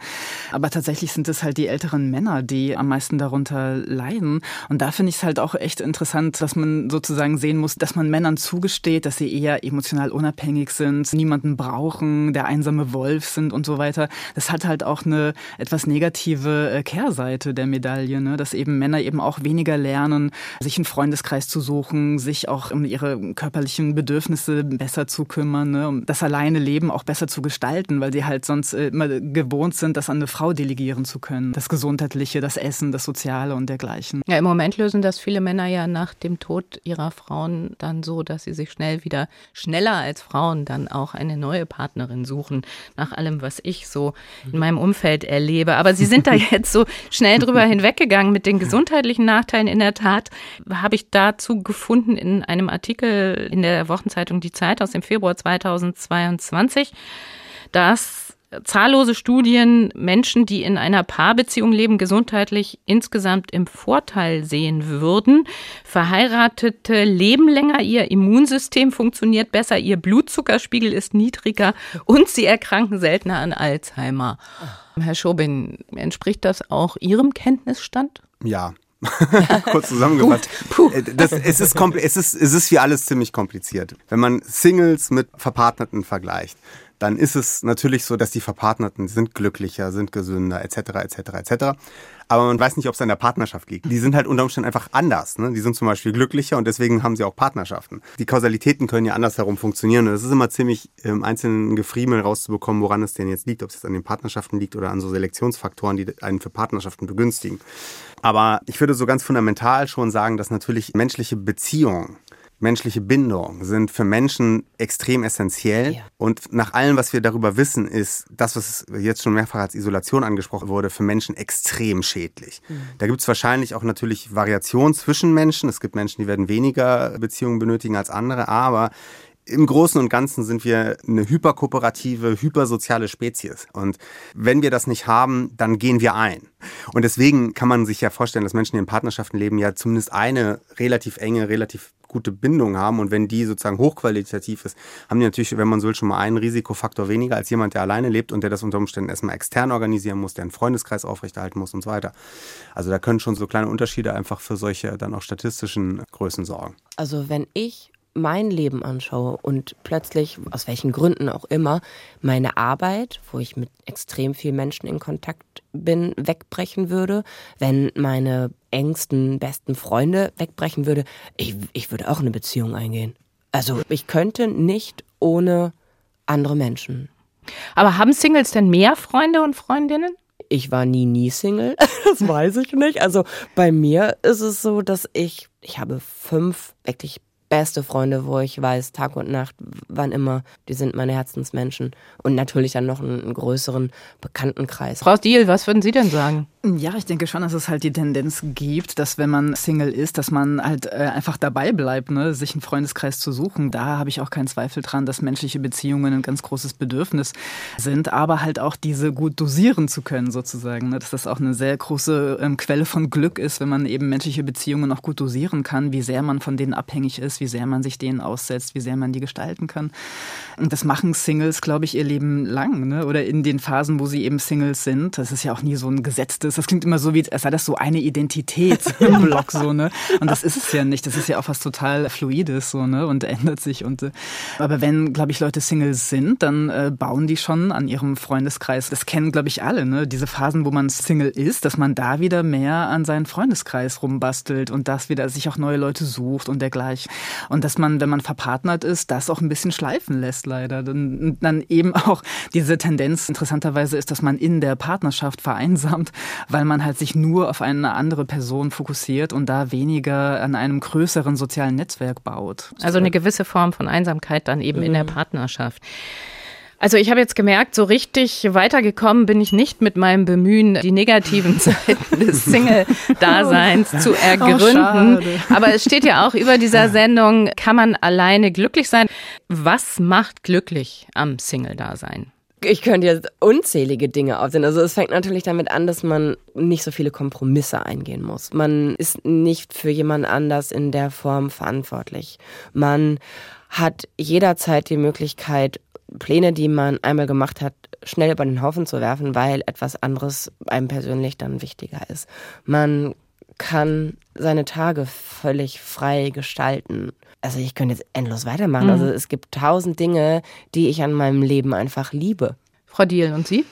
Aber tatsächlich sind es halt die älteren Männer, die am meisten darunter leiden und da finde ich es halt auch echt interessant, dass man sozusagen sehen muss, dass man Männern zugesteht, dass sie eher emotional unabhängig sind, niemanden brauchen, der einsam einsame Wolf sind und so weiter. Das hat halt auch eine etwas negative äh, Kehrseite der Medaille, ne? dass eben Männer eben auch weniger lernen, sich einen Freundeskreis zu suchen, sich auch um ihre körperlichen Bedürfnisse besser zu kümmern, ne? um das alleine Leben auch besser zu gestalten, weil sie halt sonst äh, immer gewohnt sind, das an eine Frau delegieren zu können. Das Gesundheitliche, das Essen, das Soziale und dergleichen. Ja, im Moment lösen das viele Männer ja nach dem Tod ihrer Frauen dann so, dass sie sich schnell wieder schneller als Frauen dann auch eine neue Partnerin suchen nach allem, was ich so in meinem Umfeld erlebe. Aber Sie sind da <laughs> jetzt so schnell drüber hinweggegangen mit den gesundheitlichen Nachteilen. In der Tat habe ich dazu gefunden in einem Artikel in der Wochenzeitung Die Zeit aus dem Februar 2022, dass zahllose Studien Menschen, die in einer Paarbeziehung leben, gesundheitlich insgesamt im Vorteil sehen würden. Verheiratete leben länger, ihr Immunsystem funktioniert besser, ihr Blutzuckerspiegel ist niedriger und sie erkranken seltener an Alzheimer. Herr Schobin, entspricht das auch Ihrem Kenntnisstand? Ja, <laughs> Kurz zusammengefasst. Äh, das, es, ist es, ist, es ist wie alles ziemlich kompliziert. Wenn man Singles mit Verpartnerten vergleicht, dann ist es natürlich so, dass die Verpartnerten sind glücklicher, sind gesünder, etc., etc., etc. Aber man weiß nicht, ob es an der Partnerschaft liegt. Die sind halt unter Umständen einfach anders. Ne? Die sind zum Beispiel glücklicher und deswegen haben sie auch Partnerschaften. Die Kausalitäten können ja andersherum funktionieren. Und es ist immer ziemlich im einzelnen Gefriemel rauszubekommen, woran es denn jetzt liegt. Ob es jetzt an den Partnerschaften liegt oder an so Selektionsfaktoren, die einen für Partnerschaften begünstigen. Aber ich würde so ganz fundamental schon sagen, dass natürlich menschliche Beziehungen menschliche Bindung sind für Menschen extrem essentiell. Ja. Und nach allem, was wir darüber wissen, ist das, was jetzt schon mehrfach als Isolation angesprochen wurde, für Menschen extrem schädlich. Mhm. Da gibt es wahrscheinlich auch natürlich Variationen zwischen Menschen. Es gibt Menschen, die werden weniger Beziehungen benötigen als andere, aber im Großen und Ganzen sind wir eine hyperkooperative, hypersoziale Spezies. Und wenn wir das nicht haben, dann gehen wir ein. Und deswegen kann man sich ja vorstellen, dass Menschen, die in Partnerschaften leben, ja zumindest eine relativ enge, relativ gute Bindung haben und wenn die sozusagen hochqualitativ ist, haben die natürlich, wenn man so will, schon mal einen Risikofaktor weniger als jemand, der alleine lebt und der das unter Umständen erstmal extern organisieren muss, der einen Freundeskreis aufrechterhalten muss und so weiter. Also da können schon so kleine Unterschiede einfach für solche dann auch statistischen Größen sorgen. Also wenn ich mein Leben anschaue und plötzlich, aus welchen Gründen auch immer, meine Arbeit, wo ich mit extrem vielen Menschen in Kontakt bin, wegbrechen würde, wenn meine engsten, besten Freunde wegbrechen würde, ich, ich würde auch eine Beziehung eingehen. Also ich könnte nicht ohne andere Menschen. Aber haben Singles denn mehr Freunde und Freundinnen? Ich war nie, nie Single. <laughs> Das weiß ich nicht. Also bei mir ist es so, dass ich, ich habe fünf wirklich beste Freunde, wo ich weiß, Tag und Nacht, wann immer, die sind meine Herzensmenschen. Und natürlich dann noch einen, einen größeren Bekanntenkreis. Frau Stiel, was würden Sie denn sagen? Ja, ich denke schon, dass es halt die Tendenz gibt, dass wenn man Single ist, dass man halt äh, einfach dabei bleibt, ne, sich einen Freundeskreis zu suchen. Da habe ich auch keinen Zweifel dran, dass menschliche Beziehungen ein ganz großes Bedürfnis sind, aber halt auch diese gut dosieren zu können sozusagen. Ne, dass das auch eine sehr große ähm, Quelle von Glück ist, wenn man eben menschliche Beziehungen auch gut dosieren kann, wie sehr man von denen abhängig ist, wie sehr man sich denen aussetzt, wie sehr man die gestalten kann. Und das machen Singles, glaube ich, ihr Leben lang, ne? oder in den Phasen, wo sie eben Singles sind. Das ist ja auch nie so ein gesetztes ist. Das klingt immer so, wie als sei das so eine Identität im Blog, so, ne? Und das ist es ja nicht. Das ist ja auch was total Fluides, so, ne? Und ändert sich. Und, äh, aber wenn, glaube ich, Leute Singles sind, dann äh, bauen die schon an ihrem Freundeskreis. Das kennen, glaube ich, alle, ne? Diese Phasen, wo man Single ist, dass man da wieder mehr an seinen Freundeskreis rumbastelt und das wieder sich auch neue Leute sucht und dergleichen. Und dass man, wenn man verpartnert ist, das auch ein bisschen schleifen lässt, leider. Dann, dann eben auch diese Tendenz interessanterweise ist, dass man in der Partnerschaft vereinsamt, weil man halt sich nur auf eine andere Person fokussiert und da weniger an einem größeren sozialen Netzwerk baut. Also eine gewisse Form von Einsamkeit dann eben mhm. in der Partnerschaft. Also ich habe jetzt gemerkt, so richtig weitergekommen bin ich nicht mit meinem Bemühen, die negativen <laughs> Seiten des Single-Daseins zu oh, ergründen. Oh, Aber es steht ja auch über dieser Sendung, kann man alleine glücklich sein? Was macht glücklich am Single-Dasein? Ich könnte jetzt unzählige Dinge aufsehen. Also es fängt natürlich damit an, dass man nicht so viele Kompromisse eingehen muss. Man ist nicht für jemand anders in der Form verantwortlich. Man hat jederzeit die Möglichkeit, Pläne, die man einmal gemacht hat, schnell über den Haufen zu werfen, weil etwas anderes einem persönlich dann wichtiger ist. Man kann seine Tage völlig frei gestalten also ich könnte jetzt endlos weitermachen. Also mhm. Also es gibt tausend Dinge, die ich an meinem Leben einfach liebe. Frau Diel, und Sie?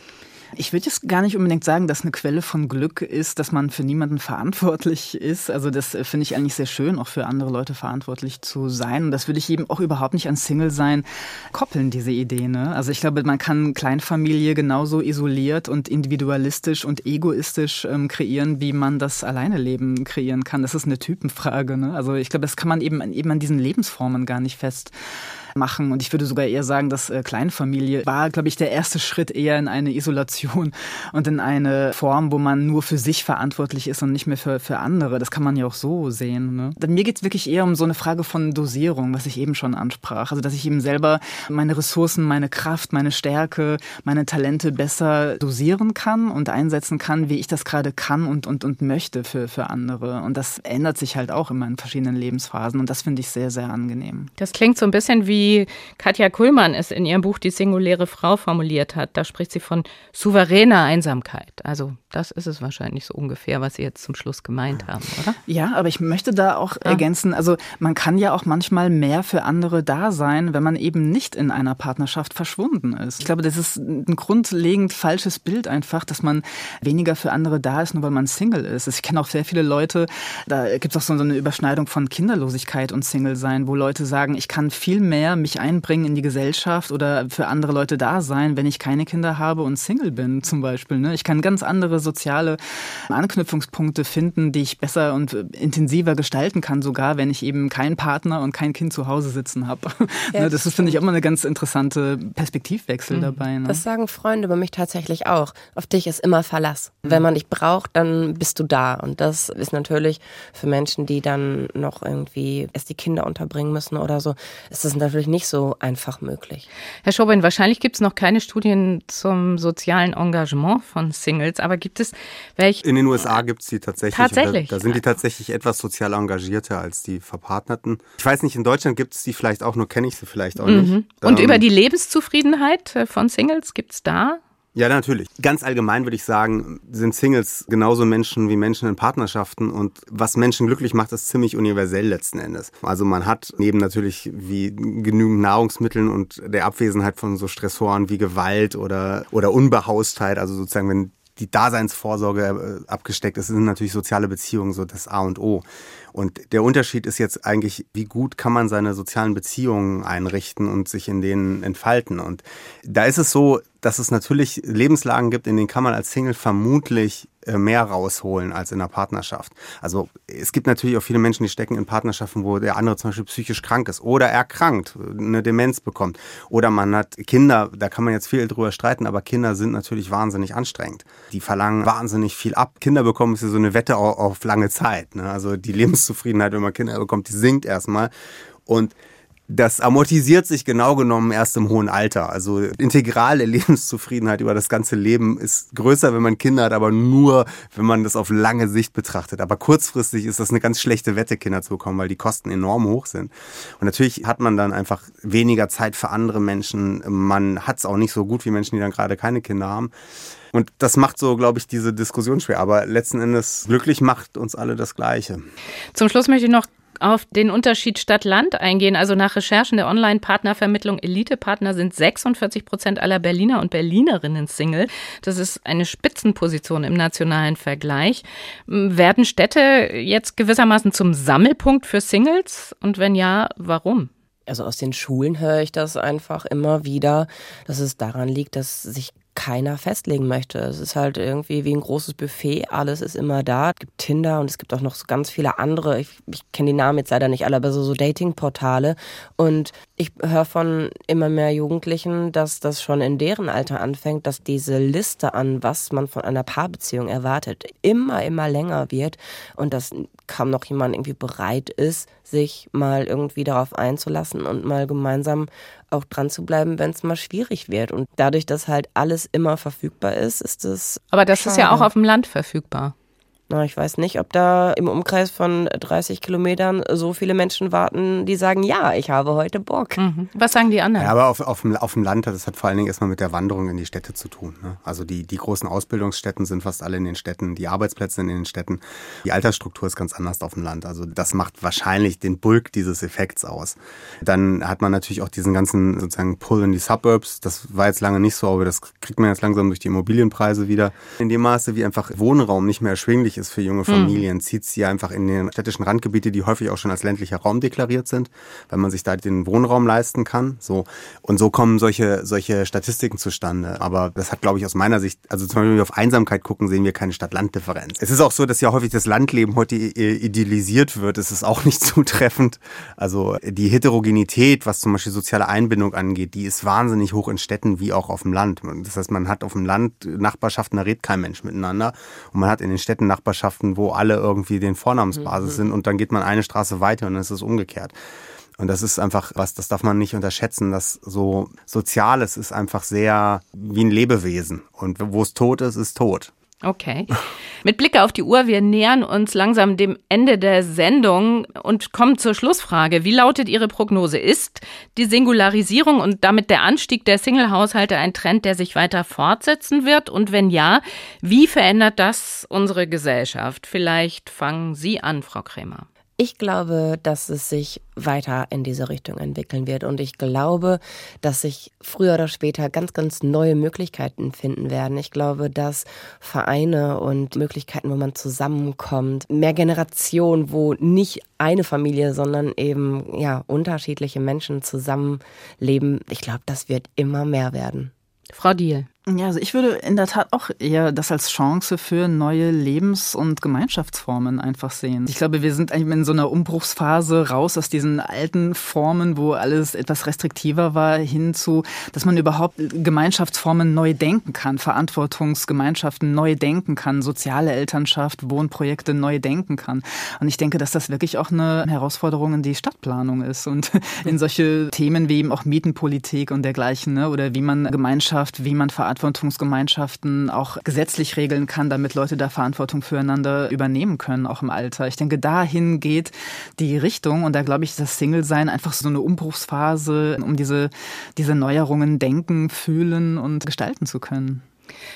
Ich würde jetzt gar nicht unbedingt sagen, dass eine Quelle von Glück ist, dass man für niemanden verantwortlich ist. Also das äh, finde ich eigentlich sehr schön, auch für andere Leute verantwortlich zu sein. Und das würde ich eben auch überhaupt nicht an Single sein koppeln, diese Idee. Ne? Also ich glaube, man kann Kleinfamilie genauso isoliert und individualistisch und egoistisch ähm, kreieren, wie man das alleine Leben kreieren kann. Das ist eine Typenfrage. Ne? Also ich glaube, das kann man eben, eben an diesen Lebensformen gar nicht fest machen. Und ich würde sogar eher sagen, dass äh, Kleinfamilie war, glaube ich, der erste Schritt eher in eine Isolation <laughs> und in eine Form, wo man nur für sich verantwortlich ist und nicht mehr für, für andere. Das kann man ja auch so sehen. Ne? Mir geht es wirklich eher um so eine Frage von Dosierung, was ich eben schon ansprach. Also, dass ich eben selber meine Ressourcen, meine Kraft, meine Stärke, meine Talente besser dosieren kann und einsetzen kann, wie ich das gerade kann und, und, und möchte für, für andere. Und das ändert sich halt auch in meinen verschiedenen Lebensphasen. Und das finde ich sehr, sehr angenehm. Das klingt so ein bisschen wie wie Katja Kuhlmann es in ihrem Buch Die singuläre Frau formuliert hat. Da spricht sie von souveräner Einsamkeit. Also das ist es wahrscheinlich so ungefähr, was Sie jetzt zum Schluss gemeint haben, oder? Ja, aber ich möchte da auch ah. ergänzen, also man kann ja auch manchmal mehr für andere da sein, wenn man eben nicht in einer Partnerschaft verschwunden ist. Ich glaube, das ist ein grundlegend falsches Bild einfach, dass man weniger für andere da ist, nur weil man Single ist. Ich kenne auch sehr viele Leute, da gibt es auch so eine Überschneidung von Kinderlosigkeit und Single sein, wo Leute sagen, ich kann viel mehr mehr mich einbringen in die Gesellschaft oder für andere Leute da sein, wenn ich keine Kinder habe und Single bin zum Beispiel. Ne? Ich kann ganz andere soziale Anknüpfungspunkte finden, die ich besser und intensiver gestalten kann, sogar wenn ich eben keinen Partner und kein Kind zu Hause sitzen habe. <laughs> Ja, ne? das ist, finde ich, auch immer eine ganz interessante Perspektivwechsel mhm. dabei. Ne? Das sagen Freunde über mich tatsächlich auch. Auf dich ist immer Verlass. Mhm. Wenn man dich braucht, dann bist du da. Und das ist natürlich für Menschen, die dann noch irgendwie erst die Kinder unterbringen müssen oder so, ist das natürlich natürlich nicht so einfach möglich. Herr Schobin, wahrscheinlich gibt es noch keine Studien zum sozialen Engagement von Singles, aber gibt es welche? In den USA gibt es die tatsächlich. Tatsächlich. Da, da, sind die tatsächlich etwas sozial engagierter als die Verpartnerten. Ich weiß nicht, in Deutschland gibt es die vielleicht auch, nur kenne ich sie vielleicht auch nicht. Mhm. Und ähm, über die Lebenszufriedenheit von Singles gibt es da ja, natürlich. Ganz allgemein würde ich sagen, sind Singles genauso Menschen wie Menschen in Partnerschaften und was Menschen glücklich macht, ist ziemlich universell letzten Endes. Also man hat neben natürlich wie genügend Nahrungsmitteln und der Abwesenheit von so Stressoren wie Gewalt oder, oder Unbehaustheit, also sozusagen wenn die Daseinsvorsorge äh, abgesteckt ist, sind natürlich soziale Beziehungen so das A und O. Und der Unterschied ist jetzt eigentlich, wie gut kann man seine sozialen Beziehungen einrichten und sich in denen entfalten. Und da ist es so, dass es natürlich Lebenslagen gibt, in denen kann man als Single vermutlich äh, mehr rausholen als in einer Partnerschaft. Also es gibt natürlich auch viele Menschen, die stecken in Partnerschaften, wo der andere zum Beispiel psychisch krank ist oder erkrankt, eine Demenz bekommt. Oder man hat Kinder, da kann man jetzt viel drüber streiten, aber Kinder sind natürlich wahnsinnig anstrengend. Die verlangen wahnsinnig viel ab. Kinder bekommen ist ja so eine Wette auf, lange Zeit. Ne? Also die Lebenszufriedenheit, wenn man Kinder bekommt, die sinkt erstmal. Und das amortisiert sich genau genommen erst im hohen Alter. Also integrale <laughs> Lebenszufriedenheit über das ganze Leben ist größer, wenn man Kinder hat, aber nur, wenn man das auf lange Sicht betrachtet. Aber kurzfristig ist das eine ganz schlechte Wette, Kinder zu bekommen, weil die Kosten enorm hoch sind. Und natürlich hat man dann einfach weniger Zeit für andere Menschen. Man hat es auch nicht so gut wie Menschen, die dann gerade keine Kinder haben. Und das macht so, glaube ich, diese Diskussion schwer. Aber letzten Endes glücklich macht uns alle das Gleiche. Zum Schluss möchte ich noch auf den Unterschied Stadt-Land eingehen. Also nach Recherchen der Online-Partnervermittlung Elite-Partner sind 46 Prozent aller Berliner und Berlinerinnen Single. Das ist eine Spitzenposition im nationalen Vergleich. Werden Städte jetzt gewissermaßen zum Sammelpunkt für Singles? Und wenn ja, warum? Also aus den Schulen höre ich das einfach immer wieder, dass es daran liegt, dass sich keiner festlegen möchte. Es ist halt irgendwie wie ein großes Buffet, alles ist immer da. Es gibt Tinder und es gibt auch noch so ganz viele andere, ich, ich kenne die Namen jetzt leider nicht alle, aber so, so Datingportale. Und ich höre von immer mehr Jugendlichen, dass das schon in deren Alter anfängt, dass diese Liste an, was man von einer Paarbeziehung erwartet, immer, immer länger wird und dass kaum noch jemand irgendwie bereit ist, sich mal irgendwie darauf einzulassen und mal gemeinsam auch dran zu bleiben, wenn es mal schwierig wird. Und dadurch, dass halt alles immer verfügbar ist, ist es. Aber das schade. ist ja auch auf dem Land verfügbar. Na, ich weiß nicht, ob da im Umkreis von 30 Kilometern so viele Menschen warten, die sagen, ja, ich habe heute Bock. Mhm. Was sagen die anderen? Ja, aber auf, auf, dem, auf dem Land, das hat vor allen Dingen erstmal mit der Wanderung in die Städte zu tun. Ne? Also die, die großen Ausbildungsstätten sind fast alle in den Städten, die Arbeitsplätze in den Städten. Die Altersstruktur ist ganz anders auf dem Land. Also das macht wahrscheinlich den Bulk dieses Effekts aus. Dann hat man natürlich auch diesen ganzen sozusagen Pull in die Suburbs. Das war jetzt lange nicht so, aber das kriegt man jetzt langsam durch die Immobilienpreise wieder. In dem Maße, wie einfach Wohnraum nicht mehr erschwinglich ist, ist für junge hm. Familien, mhm. zieht sie einfach in den städtischen Randgebiete, die häufig auch schon als ländlicher Raum deklariert sind, weil man sich da den Wohnraum leisten kann. So. Und so kommen solche, solche Statistiken zustande. Aber das hat, glaube ich, aus meiner Sicht, also zum Beispiel, wenn wir auf Einsamkeit gucken, sehen wir keine Stadt-Land-Differenz. Es ist auch so, dass ja häufig das Landleben heute idealisiert wird. Es ist auch nicht <laughs> zutreffend. Also die Heterogenität, was zum Beispiel soziale Einbindung angeht, die ist wahnsinnig hoch in Städten wie auch auf dem Land. Das heißt, man hat auf dem Land Nachbarschaften, da redet kein Mensch miteinander. Und man hat in den Städten Nachbarschaften, Nachbarschaften, wo alle irgendwie den Vornamensbasis mhm. sind und dann geht man eine Straße weiter und dann ist es umgekehrt. Und das ist einfach was, das darf man nicht unterschätzen, dass so Soziales ist einfach sehr wie ein Lebewesen. Und wo es tot ist, ist tot. Okay. <laughs> Mit Blick auf die Uhr, wir nähern uns langsam dem Ende der Sendung und kommen zur Schlussfrage. Wie lautet Ihre Prognose? Ist die Singularisierung und damit der Anstieg der Single-Haushalte ein Trend, der sich weiter fortsetzen wird? Und wenn ja, wie verändert das unsere Gesellschaft? Vielleicht fangen Sie an, Frau Krämer. Ich glaube, dass es sich weiter in diese Richtung entwickeln wird. Und ich glaube, dass sich früher oder später ganz, ganz neue Möglichkeiten finden werden. Ich glaube, dass Vereine und Möglichkeiten, wo man zusammenkommt, mehr Generationen, wo nicht eine Familie, sondern eben ja unterschiedliche Menschen zusammenleben, ich glaube, das wird immer mehr werden. Frau Diel. Ja, also ich würde in der Tat auch eher das als Chance für neue Lebens- und Gemeinschaftsformen einfach sehen. Ich glaube, wir sind eigentlich in so einer Umbruchsphase raus aus diesen alten Formen, wo alles etwas restriktiver war, hin zu, dass man überhaupt Gemeinschaftsformen neu denken kann, Verantwortungsgemeinschaften neu denken kann, soziale Elternschaft, Wohnprojekte neu denken kann. Und ich denke, dass das wirklich auch eine Herausforderung in die Stadtplanung ist und <laughs> in solche Themen wie eben auch Mietenpolitik und dergleichen, ne? oder wie man Gemeinschaft, wie man Verantwortung Verantwortungsgemeinschaften auch gesetzlich regeln kann, damit Leute da Verantwortung füreinander übernehmen können, auch im Alter. Ich denke, dahin geht die Richtung und da glaube ich, ist das Single-Sein einfach so eine Umbruchsphase, um diese, diese Neuerungen denken, fühlen und gestalten zu können.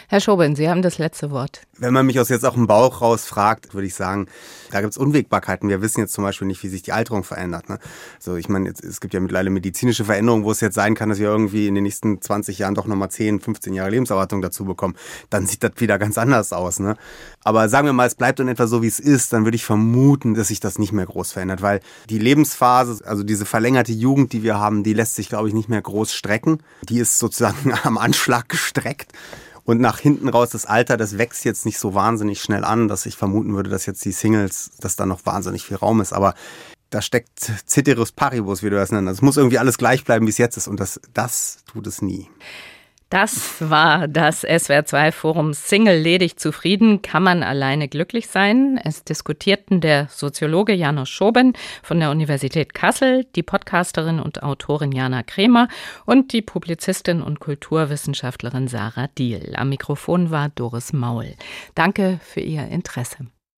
Herr Schoben, Sie haben das letzte Wort. Wenn man mich aus jetzt auch dem Bauch raus fragt, würde ich sagen, da gibt es Unwägbarkeiten. Wir wissen jetzt zum Beispiel nicht, wie sich die Alterung verändert. Ne? Also ich meine, es gibt ja mittlerweile medizinische Veränderungen, wo es jetzt sein kann, dass wir irgendwie in den nächsten 20 Jahren doch nochmal 10, 15 Jahre Lebenserwartung dazu bekommen. Dann sieht das wieder ganz anders aus. Ne? Aber sagen wir mal, es bleibt in etwa so, wie es ist, dann würde ich vermuten, dass sich das nicht mehr groß verändert, weil die Lebensphase, also diese verlängerte Jugend, die wir haben, die lässt sich, glaube ich, nicht mehr groß strecken. Die ist sozusagen <laughs> am Anschlag gestreckt. Und nach hinten raus das Alter, das wächst jetzt nicht so wahnsinnig schnell an, dass ich vermuten würde, dass jetzt die Singles, dass da noch wahnsinnig viel Raum ist. Aber da steckt Ceteris Paribus, wie du das nennst. Es muss irgendwie alles gleich bleiben, wie es jetzt ist. Und das, das tut es nie. Das war das SWR2 Forum Single ledig zufrieden, kann man alleine glücklich sein. Es diskutierten der Soziologe Janos Schoben von der Universität Kassel, die Podcasterin und Autorin Jana Kremer und die Publizistin und Kulturwissenschaftlerin Sarah Diel. Am Mikrofon war Doris Maul. Danke für Ihr Interesse.